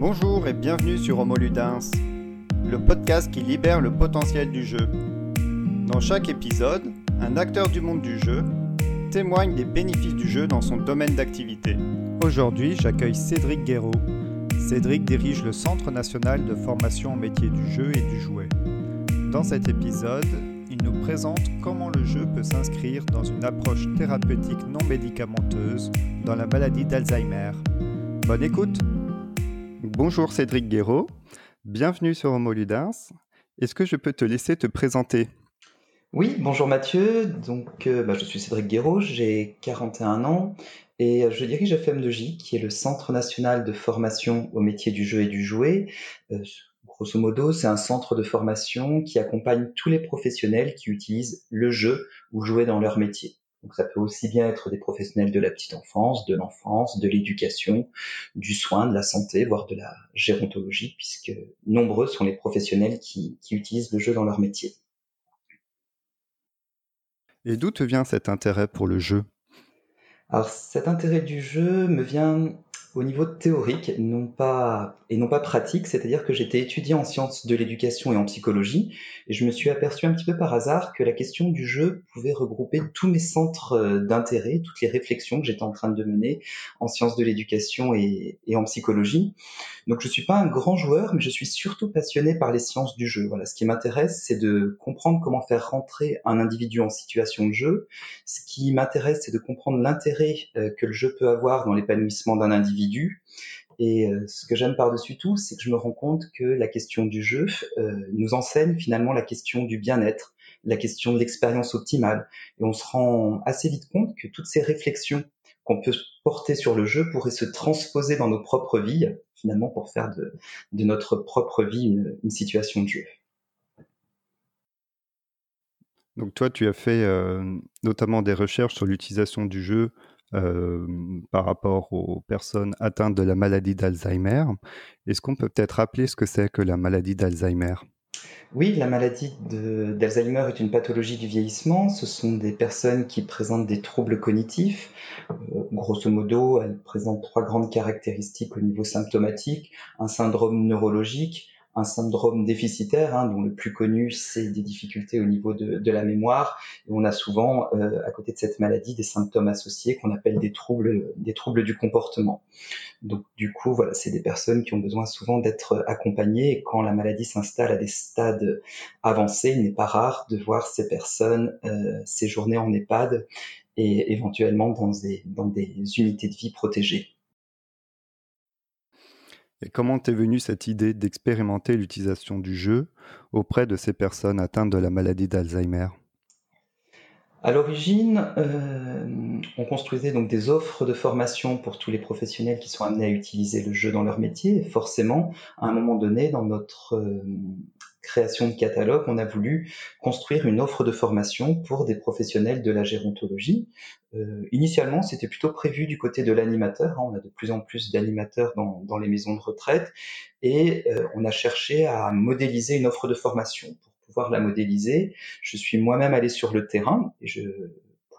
Bonjour et bienvenue sur Homo Ludens, le podcast qui libère le potentiel du jeu. Dans chaque épisode, un acteur du monde du jeu témoigne des bénéfices du jeu dans son domaine d'activité. Aujourd'hui, j'accueille Cédric Guéraud. Cédric dirige le Centre national de formation au métier du jeu et du jouet. Dans cet épisode, il nous présente comment le jeu peut s'inscrire dans une approche thérapeutique non médicamenteuse dans la maladie d'Alzheimer. Bonne écoute Bonjour Cédric Guéraud, bienvenue sur Homo Ludens. Est-ce que je peux te laisser te présenter? Oui, bonjour Mathieu, donc euh, bah, je suis Cédric Guéraud, j'ai 41 ans et je dirige FM2J, qui est le Centre national de formation au métier du jeu et du jouet. Euh, grosso modo, c'est un centre de formation qui accompagne tous les professionnels qui utilisent le jeu ou jouer dans leur métier. Donc ça peut aussi bien être des professionnels de la petite enfance, de l'enfance, de l'éducation, du soin, de la santé, voire de la gérontologie, puisque nombreux sont les professionnels qui, qui utilisent le jeu dans leur métier. Et d'où te vient cet intérêt pour le jeu? Alors cet intérêt du jeu me vient au niveau théorique, non pas et non pas pratique, c'est-à-dire que j'étais étudiant en sciences de l'éducation et en psychologie, et je me suis aperçu un petit peu par hasard que la question du jeu pouvait regrouper tous mes centres euh, d'intérêt, toutes les réflexions que j'étais en train de mener en sciences de l'éducation et, et, en psychologie. Donc je suis pas un grand joueur, mais je suis surtout passionné par les sciences du jeu. Voilà, ce qui m'intéresse, c'est de comprendre comment faire rentrer un individu en situation de jeu. Ce qui m'intéresse, c'est de comprendre l'intérêt euh, que le jeu peut avoir dans l'épanouissement d'un individu et euh, ce que j'aime par-dessus tout, c'est que je me rends compte que la question du jeu euh, nous enseigne finalement la question du bien-être, la question de l'expérience optimale. Et on se rend assez vite compte que toutes ces réflexions qu'on peut porter sur le jeu pourraient se transposer dans nos propres vies, finalement pour faire de, notre propre vie une, une, situation de jeu. Donc toi, tu as fait euh, notamment des recherches sur l'utilisation du jeu par rapport aux personnes atteintes de la maladie d'Alzheimer. Est-ce qu'on peut peut-être rappeler ce que c'est que la maladie d'Alzheimer? Oui, la maladie d'Alzheimer est une pathologie du vieillissement. Ce sont des personnes qui présentent des troubles cognitifs. Euh, grosso modo, elles présentent trois grandes caractéristiques au niveau symptomatique. Un syndrome neurologique, un syndrome déficitaire, hein, dont le plus connu, c'est des difficultés au niveau de, de la mémoire. Et on a souvent, euh, à côté de cette maladie, des symptômes associés qu'on appelle des troubles, des troubles du comportement. Donc, du coup, voilà, c'est des personnes qui ont besoin souvent d'être accompagnées. Et quand la maladie s'installe à des stades avancés, il n'est pas rare de voir ces personnes euh, séjourner en EHPAD et éventuellement dans des, dans des unités de vie protégées. Et comment t'es venue cette idée d'expérimenter l'utilisation du jeu auprès de ces personnes atteintes de la maladie d'Alzheimer? À l'origine, euh, on construisait donc des offres de formation pour tous les professionnels qui sont amenés à utiliser le jeu dans leur métier. Forcément, à un moment donné, dans notre euh, création de catalogue, on a voulu construire une offre de formation pour des professionnels de la gérontologie. Euh, initialement, c'était plutôt prévu du côté de l'animateur. Hein. on a de plus en plus d'animateurs dans, dans, les maisons de retraite et euh, on a cherché à modéliser une offre de formation. Pour pouvoir la modéliser, je suis moi-même allé sur le terrain et je,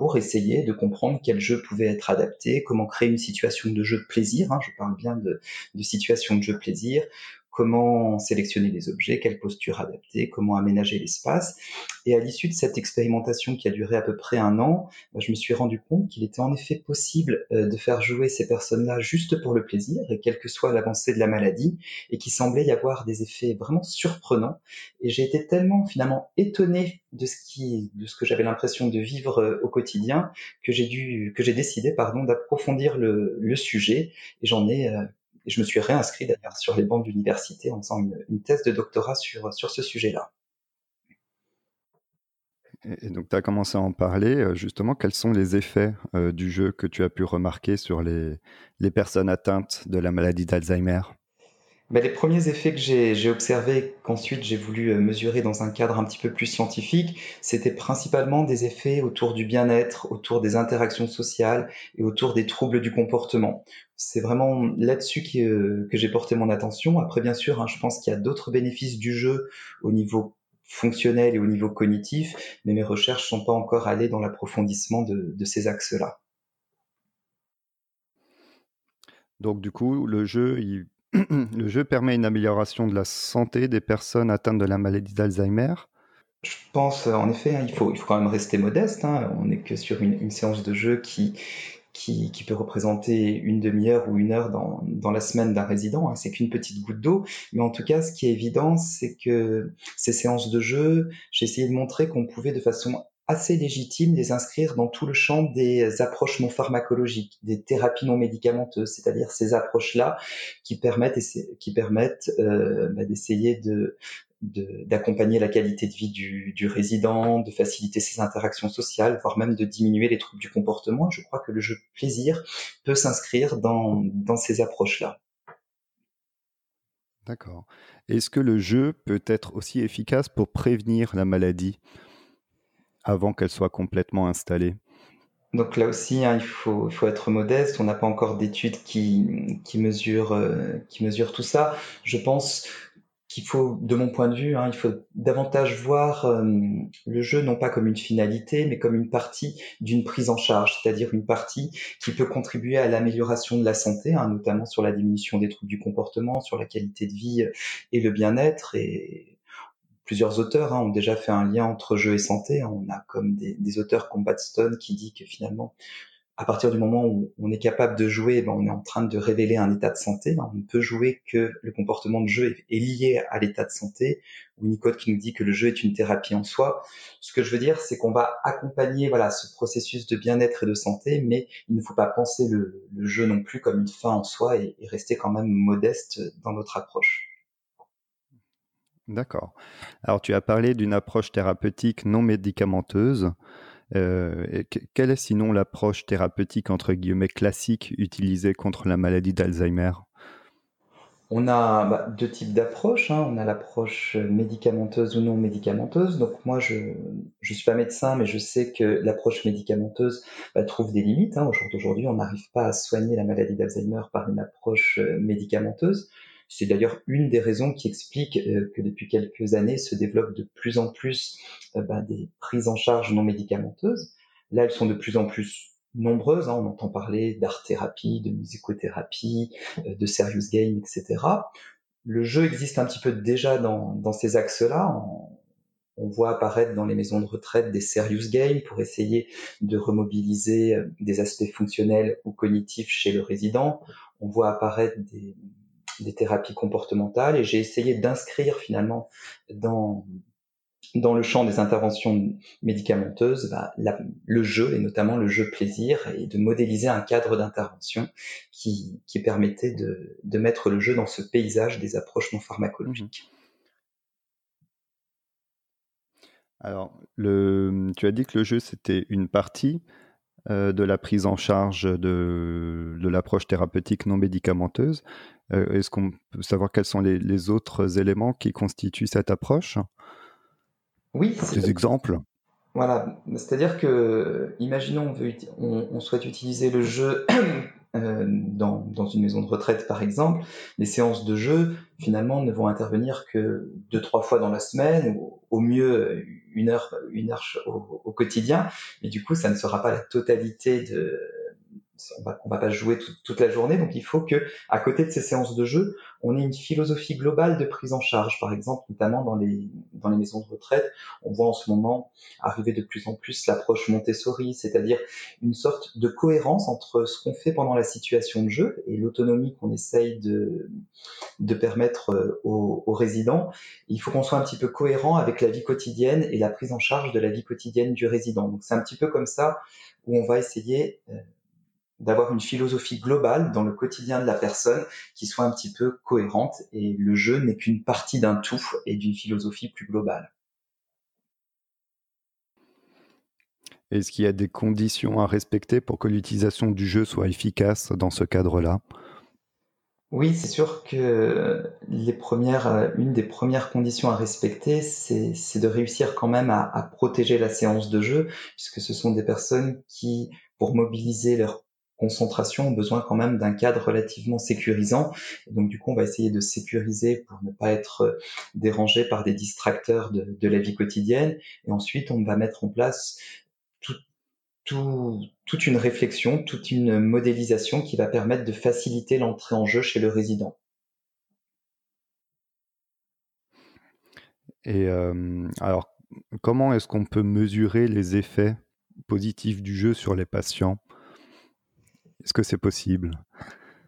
pour essayer de comprendre quel jeu pouvait être adapté, comment créer une situation de jeu de plaisir. Hein, je parle bien de, de situation de jeu plaisir, comment sélectionner les objets, quelle posture adapter, comment aménager l'espace. Et à l'issue de cette expérimentation qui a duré à peu près un an, bah, je me suis rendu compte qu'il était en effet possible euh, de faire jouer ces personnes-là juste pour le plaisir, et quelle que soit l'avancée de la maladie, et qu'il semblait y avoir des effets vraiment surprenants. Et j'ai été tellement finalement étonné de ce qui, de ce que j'avais l'impression de vivre euh, au quotidien, que j'ai dû, que j'ai décidé, pardon, d'approfondir le, le, sujet, et j'en ai euh, je me suis réinscrit d'ailleurs sur les bancs de l'université en faisant une, thèse de doctorat sur, sur ce sujet-là. Et donc, tu as commencé à en parler. Euh, justement, quels sont les effets euh, du jeu que tu as pu remarquer sur les, les personnes atteintes de la maladie d'Alzheimer? Ben, les premiers effets que j'ai observés, qu'ensuite j'ai voulu euh, mesurer dans un cadre un petit peu plus scientifique, c'était principalement des effets autour du bien-être, autour des interactions sociales et autour des troubles du comportement. C'est vraiment là-dessus euh, que j'ai porté mon attention. Après, bien sûr, hein, je pense qu'il y a d'autres bénéfices du jeu au niveau fonctionnel et au niveau cognitif, mais mes recherches sont pas encore allées dans l'approfondissement de, de ces axes-là. Donc du coup, le jeu, il le jeu permet une amélioration de la santé des personnes atteintes de la maladie d'Alzheimer. Je pense, en effet, hein, il, faut, il faut quand même rester modeste. Hein. On n'est que sur une, séance de jeu qui, qui, peut représenter une demi-heure ou une heure dans, dans la semaine d'un résident. Hein. C'est qu'une petite goutte d'eau. Mais en tout cas, ce qui est évident, c'est que ces séances de jeu, j'ai essayé de montrer qu'on pouvait de façon assez légitime les inscrire dans tout le champ des approches non pharmacologiques, des thérapies non médicamenteuses, c'est-à-dire ces approches-là qui permettent, qui permettent euh, bah, d'essayer de, d'accompagner la qualité de vie du, du, résident, de faciliter ses interactions sociales, voire même de diminuer les troubles du comportement. Je crois que le jeu plaisir peut s'inscrire dans, dans ces approches-là. D'accord. Est-ce que le jeu peut être aussi efficace pour prévenir la maladie? Avant qu'elle soit complètement installée donc là aussi, hein, il, faut, être modeste. On n'a pas encore d'études qui, qui, mesurent, euh, qui mesurent tout ça. Je pense qu'il faut, de mon point de vue, hein, il faut davantage voir euh, le jeu non pas comme une finalité, mais comme une partie d'une prise en charge, c'est-à-dire une partie qui peut contribuer à l'amélioration de la santé, hein, notamment sur la diminution des troubles du comportement, sur la qualité de vie et le bien-être. Plusieurs auteurs hein, ont déjà fait un lien entre jeu et santé. On a comme des, des auteurs comme Batstone qui dit que finalement à partir du moment où on est capable de jouer, ben on est en train de révéler un état de santé. On ne peut jouer que le comportement de jeu est lié à l'état de santé. Ou qui nous dit que le jeu est une thérapie en soi. Ce que je veux dire, c'est qu'on va accompagner voilà ce processus de bien-être et de santé, mais il ne faut pas penser le, jeu non plus comme une fin en soi et rester quand même modeste dans notre approche. D'accord. Alors tu as parlé d'une approche thérapeutique non médicamenteuse. Euh, quelle est sinon l'approche thérapeutique entre guillemets classique utilisée contre la maladie d'Alzheimer? On a bah, deux types d'approches. Hein. On a l'approche médicamenteuse ou non médicamenteuse. Donc moi, je ne suis pas médecin, mais je sais que l'approche médicamenteuse bah, trouve des limites. Hein. Aujourd'hui, on n'arrive pas à soigner la maladie d'Alzheimer par une approche euh, médicamenteuse. C'est d'ailleurs une des raisons qui explique euh, que depuis quelques années se développent de plus en plus euh, bah, des prises en charge non médicamenteuses. Là, elles sont de plus en plus nombreuses. Hein. On entend parler d'art-thérapie, de musicothérapie, euh, de serious game, etc. Le jeu existe un petit peu déjà dans, ces axes-là. On, voit apparaître dans les maisons de retraite des serious games pour essayer de remobiliser des aspects fonctionnels ou cognitifs chez le résident. On voit apparaître des, des thérapies comportementales et j'ai essayé d'inscrire finalement dans dans le champ des interventions médicamenteuses bah, le jeu et notamment le jeu plaisir et de modéliser un cadre d'intervention qui, qui permettait de, de, mettre le jeu dans ce paysage des approches non pharmacologiques. Mmh Alors, le, tu as dit que le jeu c'était une partie, de la prise en charge de, l'approche thérapeutique non médicamenteuse. Euh, est-ce qu'on peut savoir quels sont les, autres éléments qui constituent cette approche? Oui. Des exemples Voilà, c'est-à-dire que, imaginons, on souhaite utiliser le jeu euh, dans, dans, une maison de retraite par exemple, les séances de jeu finalement ne vont intervenir que deux trois fois dans la semaine ou au mieux une heure une heure au, au quotidien, mais du coup ça ne sera pas la totalité de on va, va pas jouer toute la journée, donc il faut que, à côté de ces séances de jeu, on ait une philosophie globale de prise en charge. Par exemple, notamment dans les, dans les maisons de retraite, on voit en ce moment arriver de plus en plus l'approche Montessori, c'est-à-dire une sorte de cohérence entre ce qu'on fait pendant la situation de jeu et l'autonomie qu'on essaye de, de permettre euh, aux, aux résidents. Il faut qu'on soit un petit peu cohérent avec la vie quotidienne et la prise en charge de la vie quotidienne du résident. Donc c'est un petit peu comme ça où on va essayer euh, d'avoir une philosophie globale dans le quotidien de la personne qui soit un petit peu cohérente et le jeu n'est qu'une partie d'un tout et d'une philosophie plus globale. Est-ce qu'il y a des conditions à respecter pour que l'utilisation du jeu soit efficace dans ce cadre-là? Oui, c'est sûr que les premières, une des premières conditions à respecter, c'est de réussir quand même à, à protéger la séance de jeu, puisque ce sont des personnes qui, pour mobiliser leur concentration ont besoin quand même d'un cadre relativement sécurisant. Donc du coup, on va essayer de sécuriser pour ne pas être euh, dérangé par des distracteurs de, la vie quotidienne. Et ensuite, on va mettre en place toute une réflexion, toute une modélisation qui va permettre de faciliter l'entrée en jeu chez le résident. Et euh, alors, comment est-ce qu'on peut mesurer les effets positifs du jeu sur les patients? Est-ce que c'est possible?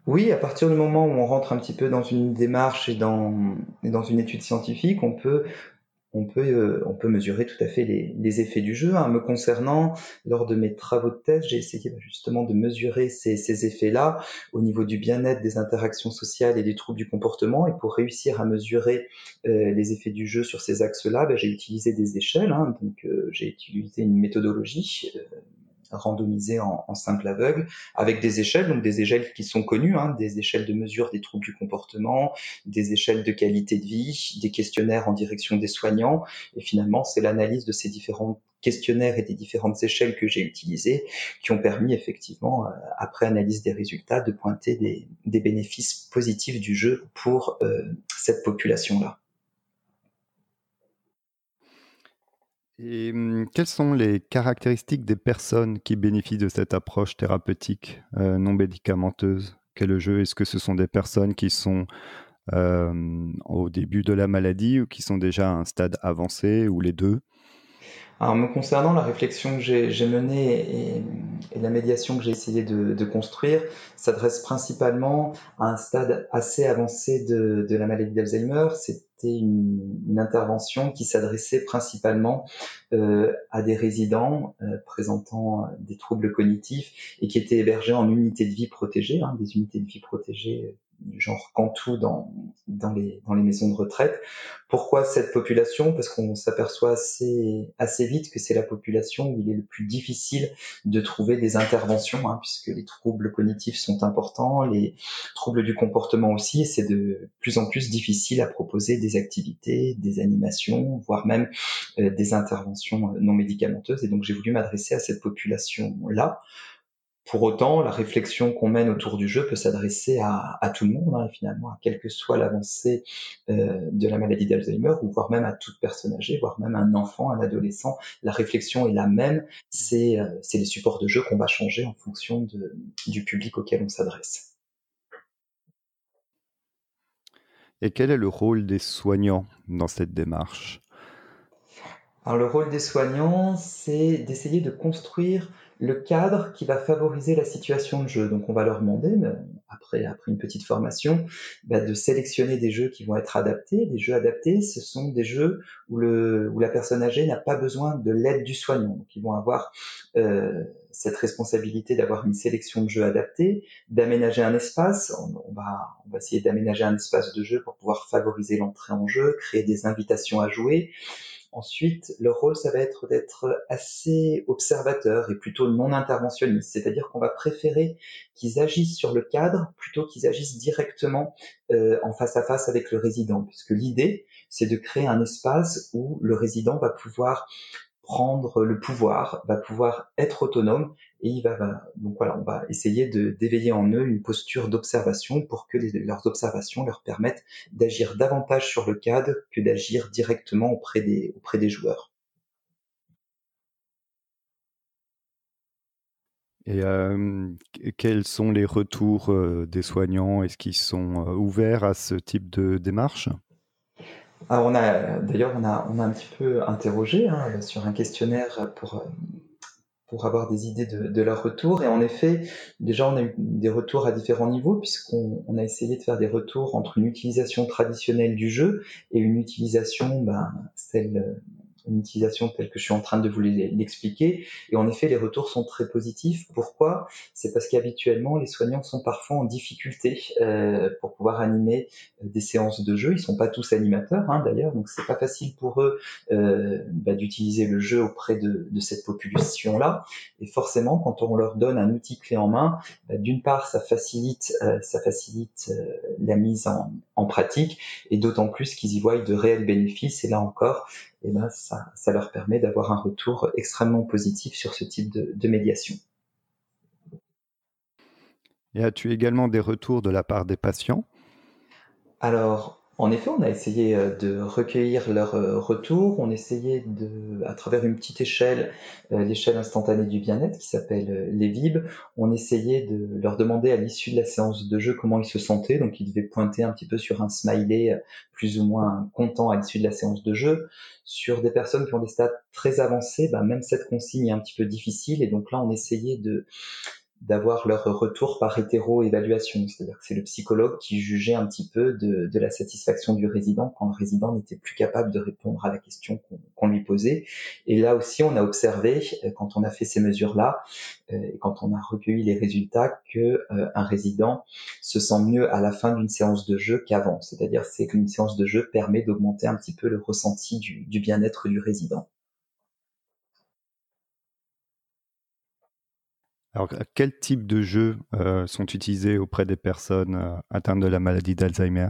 Oui, à partir du moment où on rentre un petit peu dans une démarche et dans, une étude scientifique, euh, on peut mesurer tout à fait les, effets du jeu. Hein. Me concernant, lors de mes travaux de thèse, j'ai essayé bah, justement de mesurer ces, ces effets-là au niveau du bien-être, des interactions sociales et des troubles du comportement. Et pour réussir à mesurer euh, les effets du jeu sur ces axes-là, bah, j'ai utilisé des échelles. Hein. Donc, euh, j'ai utilisé une méthodologie randomisé en, en, simple aveugle, avec des échelles, donc des échelles qui sont connues, hein, des échelles de mesure des troubles du comportement, des échelles de qualité de vie, des questionnaires en direction des soignants, et finalement c'est l'analyse de ces différents questionnaires et des différentes échelles que j'ai utilisées qui ont permis effectivement, euh, après analyse des résultats, de pointer des, des bénéfices positifs du jeu pour euh, cette population-là. Et hum, quelles sont les caractéristiques des personnes qui bénéficient de cette approche thérapeutique euh, non médicamenteuse? Qu'est le jeu? Est-ce que ce sont des personnes qui sont euh, au début de la maladie ou qui sont déjà à un stade avancé ou les deux? Alors, me concernant, la réflexion que j'ai menée et, la médiation que j'ai essayé de, construire s'adresse principalement à un stade assez avancé de, la maladie d'Alzheimer. Une, intervention qui s'adressait principalement euh, à des résidents euh, présentant des troubles cognitifs et qui étaient hébergés en unités de vie protégées, hein, des unités de vie protégées du genre Cantou dans, dans, les, dans les maisons de retraite. Pourquoi cette population? Parce qu'on s'aperçoit assez, assez vite que c'est la population où il est le plus difficile de trouver des interventions, hein, puisque les troubles cognitifs sont importants, les troubles du comportement aussi, et c'est de plus en plus difficile à proposer des activités, des animations, voire même euh, des interventions non médicamenteuses. Et donc j'ai voulu m'adresser à cette population-là pour autant, la réflexion qu'on mène autour du jeu peut s'adresser à, tout le monde, hein, finalement, à quelle que soit l'avancée euh, de la maladie d'Alzheimer, ou voire même à toute personne âgée, voire même un enfant, un adolescent. La réflexion est la même, c'est euh, les supports de jeu qu'on va changer en fonction de, du public auquel on s'adresse. Et quel est le rôle des soignants dans cette démarche? Alors le rôle des soignants, c'est d'essayer de construire le cadre qui va favoriser la situation de jeu. Donc on va leur demander, après, après une petite formation, bah, de sélectionner des jeux qui vont être adaptés. Des jeux adaptés, ce sont des jeux où, la personne âgée n'a pas besoin de l'aide du soignant. Donc ils vont avoir euh, cette responsabilité d'avoir une sélection de jeux adaptés, d'aménager un espace. On va essayer d'aménager un espace de jeu pour pouvoir favoriser l'entrée en jeu, créer des invitations à jouer. Ensuite, leur rôle, ça va être d'être assez observateur et plutôt non interventionniste, c'est-à-dire qu'on va préférer qu'ils agissent sur le cadre plutôt qu'ils agissent directement euh, en face à face avec le résident, puisque l'idée, c'est de créer un espace où le résident va pouvoir prendre le pouvoir, va pouvoir être autonome et il va, donc voilà, on va essayer de d'éveiller en eux une posture d'observation pour que leurs observations leur permettent d'agir davantage sur le cadre que d'agir directement auprès des auprès des joueurs. Et euh, quels sont les retours euh, des soignants? Est-ce qu'ils sont euh, ouverts à ce type de démarche? Alors on a d'ailleurs on a, on a un petit peu interrogé hein, sur un questionnaire pour pour avoir des idées de, leur retour. Et en effet, déjà, on a eu des retours à différents niveaux, puisqu'on on a essayé de faire des retours entre une utilisation traditionnelle du jeu et une utilisation, ben, celle une utilisation telle que je suis en train de vous l'expliquer. Et en effet, les retours sont très positifs. Pourquoi? C'est parce qu'habituellement, les soignants sont parfois en difficulté euh, pour pouvoir animer euh, des séances de jeu. Ils sont pas tous animateurs, hein, d'ailleurs, donc c'est pas facile pour eux euh, bah, d'utiliser le jeu auprès de, de cette population-là. Et forcément, quand on leur donne un outil clé en main, bah, d'une part, ça facilite, euh, ça facilite euh, la mise en, en pratique, et d'autant plus qu'ils y voient de réels bénéfices. Et là encore, et ça, ça leur permet d'avoir un retour extrêmement positif sur ce type de, de médiation. Et as-tu également des retours de la part des patients? Alors, en effet, on a essayé euh, de recueillir leurs euh, retours, on essayait de, à travers une petite échelle, euh, l'échelle instantanée du bien-être qui s'appelle les VIB, on essayait de leur demander à l'issue de la séance de jeu comment ils se sentaient, donc ils devaient pointer un petit peu sur un smiley plus ou moins content à l'issue de la séance de jeu. Sur des personnes qui ont des stades très avancés, bah, même cette consigne est un petit peu difficile, et donc là on essayait de d'avoir leur retour par hétéro-évaluation. C'est-à-dire que c'est le psychologue qui jugeait un petit peu de, de, la satisfaction du résident quand le résident n'était plus capable de répondre à la question qu'on lui posait. Et là aussi, on a observé, euh, quand on a fait ces mesures-là, euh, et quand on a recueilli les résultats, que euh, un résident se sent mieux à la fin d'une séance de jeu qu'avant. C'est-à-dire c'est qu'une séance de jeu permet d'augmenter un petit peu le ressenti du, du bien-être du résident. Alors, quel type de jeux euh, sont utilisés auprès des personnes euh, atteintes de la maladie d'Alzheimer?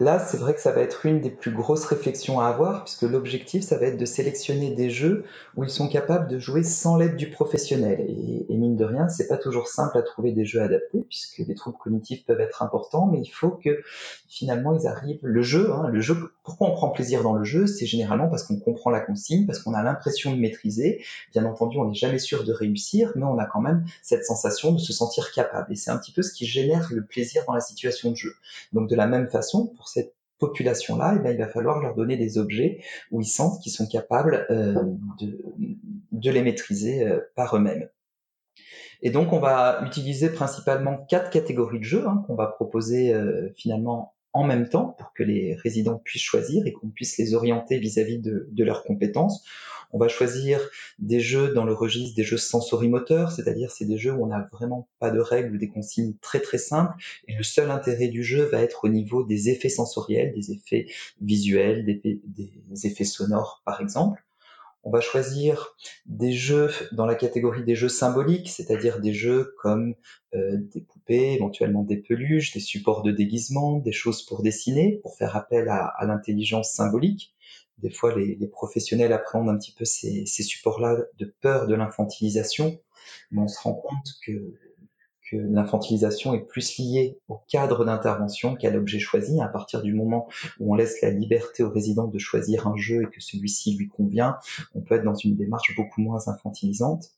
Là, c'est vrai que ça va être une des plus grosses réflexions à avoir, puisque l'objectif, ça va être de sélectionner des jeux où ils sont capables de jouer sans l'aide du professionnel. Et, mine de rien, c'est pas toujours simple à trouver des jeux adaptés, puisque les troubles cognitifs peuvent être importants, mais il faut que finalement ils arrivent. Le jeu, hein, le jeu. Pourquoi on prend plaisir dans le jeu? C'est généralement parce qu'on comprend la consigne, parce qu'on a l'impression de maîtriser. Bien entendu, on n'est jamais sûr de réussir, mais on a quand même cette sensation de se sentir capable. Et c'est un petit peu ce qui génère le plaisir dans la situation de jeu. Donc de la même façon, pour cette population-là, eh ben, il va falloir leur donner des objets où ils sentent qu'ils sont capables euh, de, les maîtriser euh, par eux-mêmes. Et donc, on va utiliser principalement quatre catégories de jeux hein, qu'on va proposer euh, finalement en même temps pour que les résidents puissent choisir et qu'on puisse les orienter vis-à-vis de, leurs compétences. On va choisir des jeux dans le registre des jeux sensorimoteurs, c'est-à-dire c'est des jeux où on n'a vraiment pas de règles ou des consignes très très simples et le seul intérêt du jeu va être au niveau des effets sensoriels, des effets visuels, des, effets sonores par exemple. On va choisir des jeux dans la catégorie des jeux symboliques, c'est-à-dire des jeux comme euh, des poupées, éventuellement des peluches, des supports de déguisement, des choses pour dessiner, pour faire appel à l'intelligence symbolique des fois les, professionnels appréhendent un petit peu ces, supports-là de peur de l'infantilisation, mais on se rend compte que, que l'infantilisation est plus liée au cadre d'intervention qu'à l'objet choisi. À partir du moment où on laisse la liberté aux résidents de choisir un jeu et que celui-ci lui convient, on peut être dans une démarche beaucoup moins infantilisante.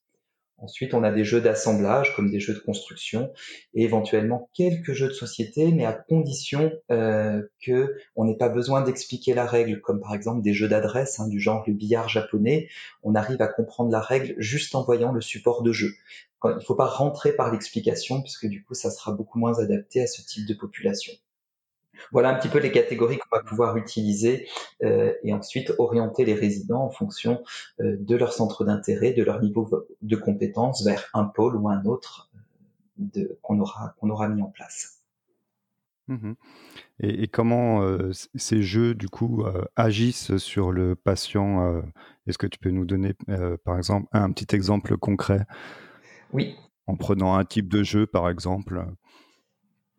Ensuite, on a des jeux d'assemblage comme des jeux de construction et éventuellement quelques jeux de société, mais à condition euh, que on n'ait pas besoin d'expliquer la règle, comme par exemple des jeux d'adresse hein, du genre le billard japonais. On arrive à comprendre la règle juste en voyant le support de jeu. il ne faut pas rentrer par l'explication, puisque du coup, ça sera beaucoup moins adapté à ce type de population. Voilà un petit peu les catégories qu'on va pouvoir utiliser euh, et ensuite orienter les résidents en fonction euh, de leur centre d'intérêt, de leur niveau de compétence vers un pôle ou un autre euh, qu'on aura, qu'on aura mis en place. Mmh et, comment ces jeux, du coup, agissent sur le patient Est-ce que tu peux nous donner, par exemple, un petit exemple concret? Oui. En prenant un type de jeu, par exemple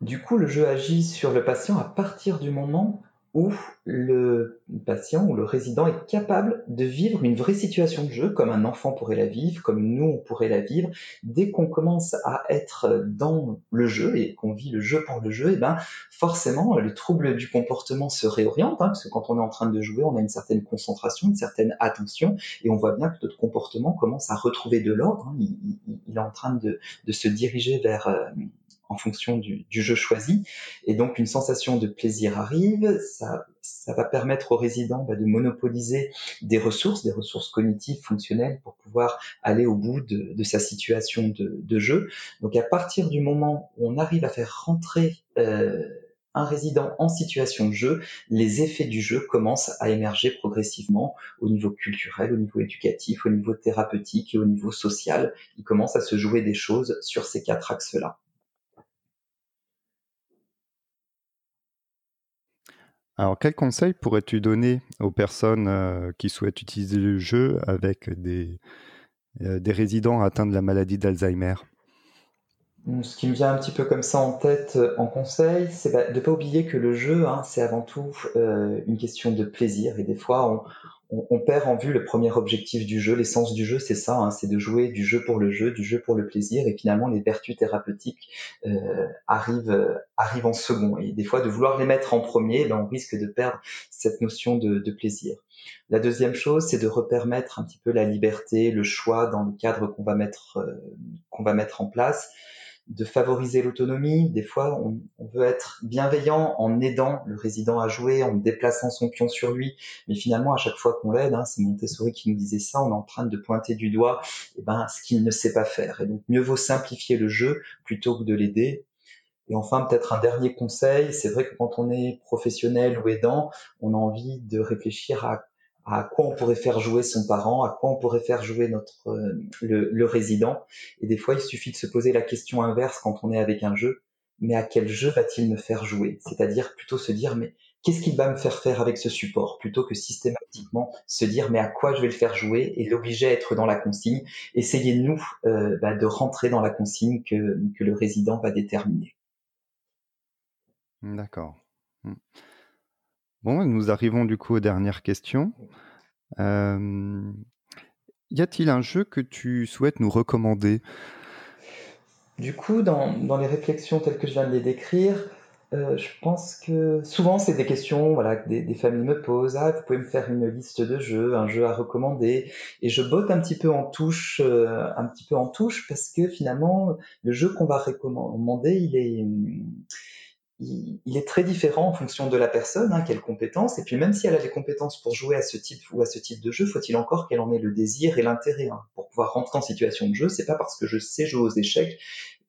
du coup, le jeu agit sur le patient à partir du moment où le patient ou le résident est capable de vivre une vraie situation de jeu, comme un enfant pourrait la vivre, comme nous on pourrait la vivre. Dès qu'on commence à être dans le jeu et qu'on vit le jeu pour le jeu, et eh ben forcément les troubles du comportement se réorientent, hein, parce que quand on est en train de jouer, on a une certaine concentration, une certaine attention, et on voit bien que notre comportement commence à retrouver de l'ordre. Hein. Il, est en train de, se diriger vers euh, en fonction du, jeu choisi. Et donc une sensation de plaisir arrive, ça, ça va permettre aux résidents bah, de monopoliser des ressources, des ressources cognitives, fonctionnelles, pour pouvoir aller au bout de, sa situation de, jeu. Donc à partir du moment où on arrive à faire rentrer euh, un résident en situation de jeu, les effets du jeu commencent à émerger progressivement au niveau culturel, au niveau éducatif, au niveau thérapeutique et au niveau social. Il commence à se jouer des choses sur ces quatre axes-là. Alors, quel conseil pourrais-tu donner aux personnes euh, qui souhaitent utiliser le jeu avec des, euh, résidents atteints de la maladie d'Alzheimer? Ce qui me vient un petit peu comme ça en tête euh, en conseil, c'est bah, de ne pas oublier que le jeu, hein, c'est avant tout une question de plaisir. Et des fois, on, perd en vue le premier objectif du jeu. L'essence du jeu, c'est ça, hein, c'est de jouer du jeu pour le jeu, du jeu pour le plaisir. Et finalement, les vertus thérapeutiques euh, arrivent, euh, arrivent en second. Et des fois, de vouloir les mettre en premier, ben, on risque de perdre cette notion de, de plaisir. La deuxième chose, c'est de repermettre un petit peu la liberté, le choix dans le cadre qu'on va mettre, euh, qu'on va mettre en place de favoriser l'autonomie. Des fois, on, veut être bienveillant en aidant le résident à jouer, en déplaçant son pion sur lui. Mais finalement, à chaque fois qu'on l'aide, hein, c'est Montessori qui nous disait ça, on est en train de pointer du doigt eh ben, ce qu'il ne sait pas faire. Et donc, mieux vaut simplifier le jeu plutôt que de l'aider. Et enfin, peut-être un dernier conseil, c'est vrai que quand on est professionnel ou aidant, on a envie de réfléchir à à quoi on pourrait faire jouer son parent, à quoi on pourrait faire jouer notre euh, le, résident. Et des fois, il suffit de se poser la question inverse quand on est avec un jeu, mais à quel jeu va-t-il me faire jouer? C'est-à-dire plutôt se dire, mais qu'est-ce qu'il va me faire faire avec ce support, plutôt que systématiquement se dire, mais à quoi je vais le faire jouer et l'obliger à être dans la consigne. Essayez nous euh, bah, de rentrer dans la consigne que, que le résident va déterminer. D'accord. Hmm. Bon, nous arrivons du coup aux dernières questions. Y a-t-il un jeu que tu souhaites nous recommander? Du coup, dans, les réflexions telles que je viens de les décrire, euh, je pense que souvent c'est des questions voilà, que des, familles me posent. Ah, vous pouvez me faire une liste de jeux, un jeu à recommander. Et je botte un petit peu en touche, euh, un petit peu en touche parce que finalement le jeu qu'on va recommander, il est il, est très différent en fonction de la personne, hein, quelles compétences. Et puis même si elle a les compétences pour jouer à ce type ou à ce type de jeu, faut-il encore qu'elle en ait le désir et l'intérêt. Hein. Pour pouvoir rentrer en situation de jeu, c'est pas parce que je sais jouer aux échecs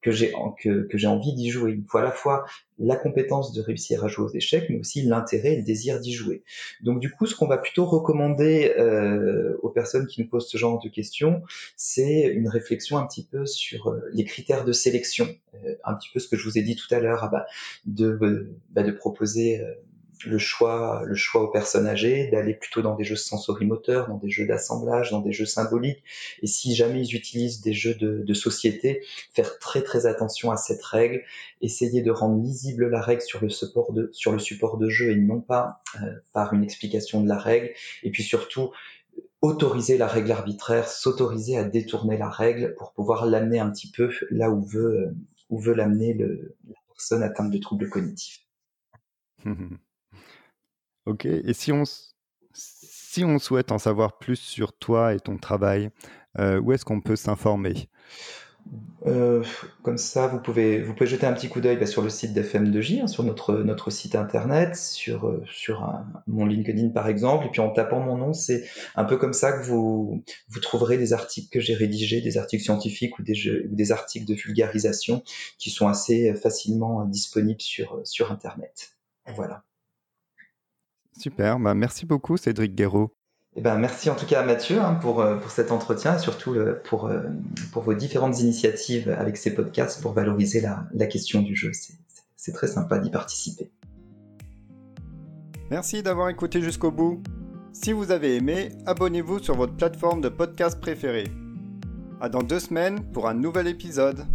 que j'ai que, que j'ai envie d'y jouer. Il faut à la fois la compétence de réussir à jouer aux échecs, mais aussi l'intérêt et le désir d'y jouer. Donc du coup, ce qu'on va plutôt recommander euh, aux personnes qui nous posent ce genre de questions, c'est une réflexion un petit peu sur euh, les critères de sélection, euh, un petit peu ce que je vous ai dit tout à l'heure, ah bah, de, bah, de proposer le choix, le choix aux personnes âgées d'aller plutôt dans des jeux sensorimoteurs, dans des jeux d'assemblage, dans des jeux symboliques. Et si jamais ils utilisent des jeux de, société, faire très très attention à cette règle, essayer de rendre lisible la règle sur le support de, sur le support de jeu et non pas euh, par une explication de la règle. Et puis surtout, autoriser la règle arbitraire, s'autoriser à détourner la règle pour pouvoir l'amener un petit peu là où veut, où veut l'amener la personne atteinte de troubles cognitifs. Ok, et si on, si on souhaite en savoir plus sur toi et ton travail, où est-ce qu'on peut s'informer? Comme ça, vous pouvez, vous pouvez jeter un petit coup d'œil bah, sur le site d'FM2J, hein, sur notre, notre site internet, sur, sur mon LinkedIn par exemple, et puis en tapant mon nom, c'est un peu comme ça que vous, vous trouverez des articles que j'ai rédigés, des articles scientifiques ou des, ou des articles de vulgarisation qui sont assez facilement disponibles sur, sur Internet. Voilà. Super, bah, merci beaucoup Cédric Guéraud. Eh ben, merci en tout cas à Mathieu hein, pour, euh, pour cet entretien et surtout euh, pour, euh, pour vos différentes initiatives avec ces podcasts pour valoriser la, la question du jeu. C'est très sympa d'y participer. Merci d'avoir écouté jusqu'au bout. Si vous avez aimé, abonnez-vous sur votre plateforme de podcast préférée. À dans deux semaines pour un nouvel épisode.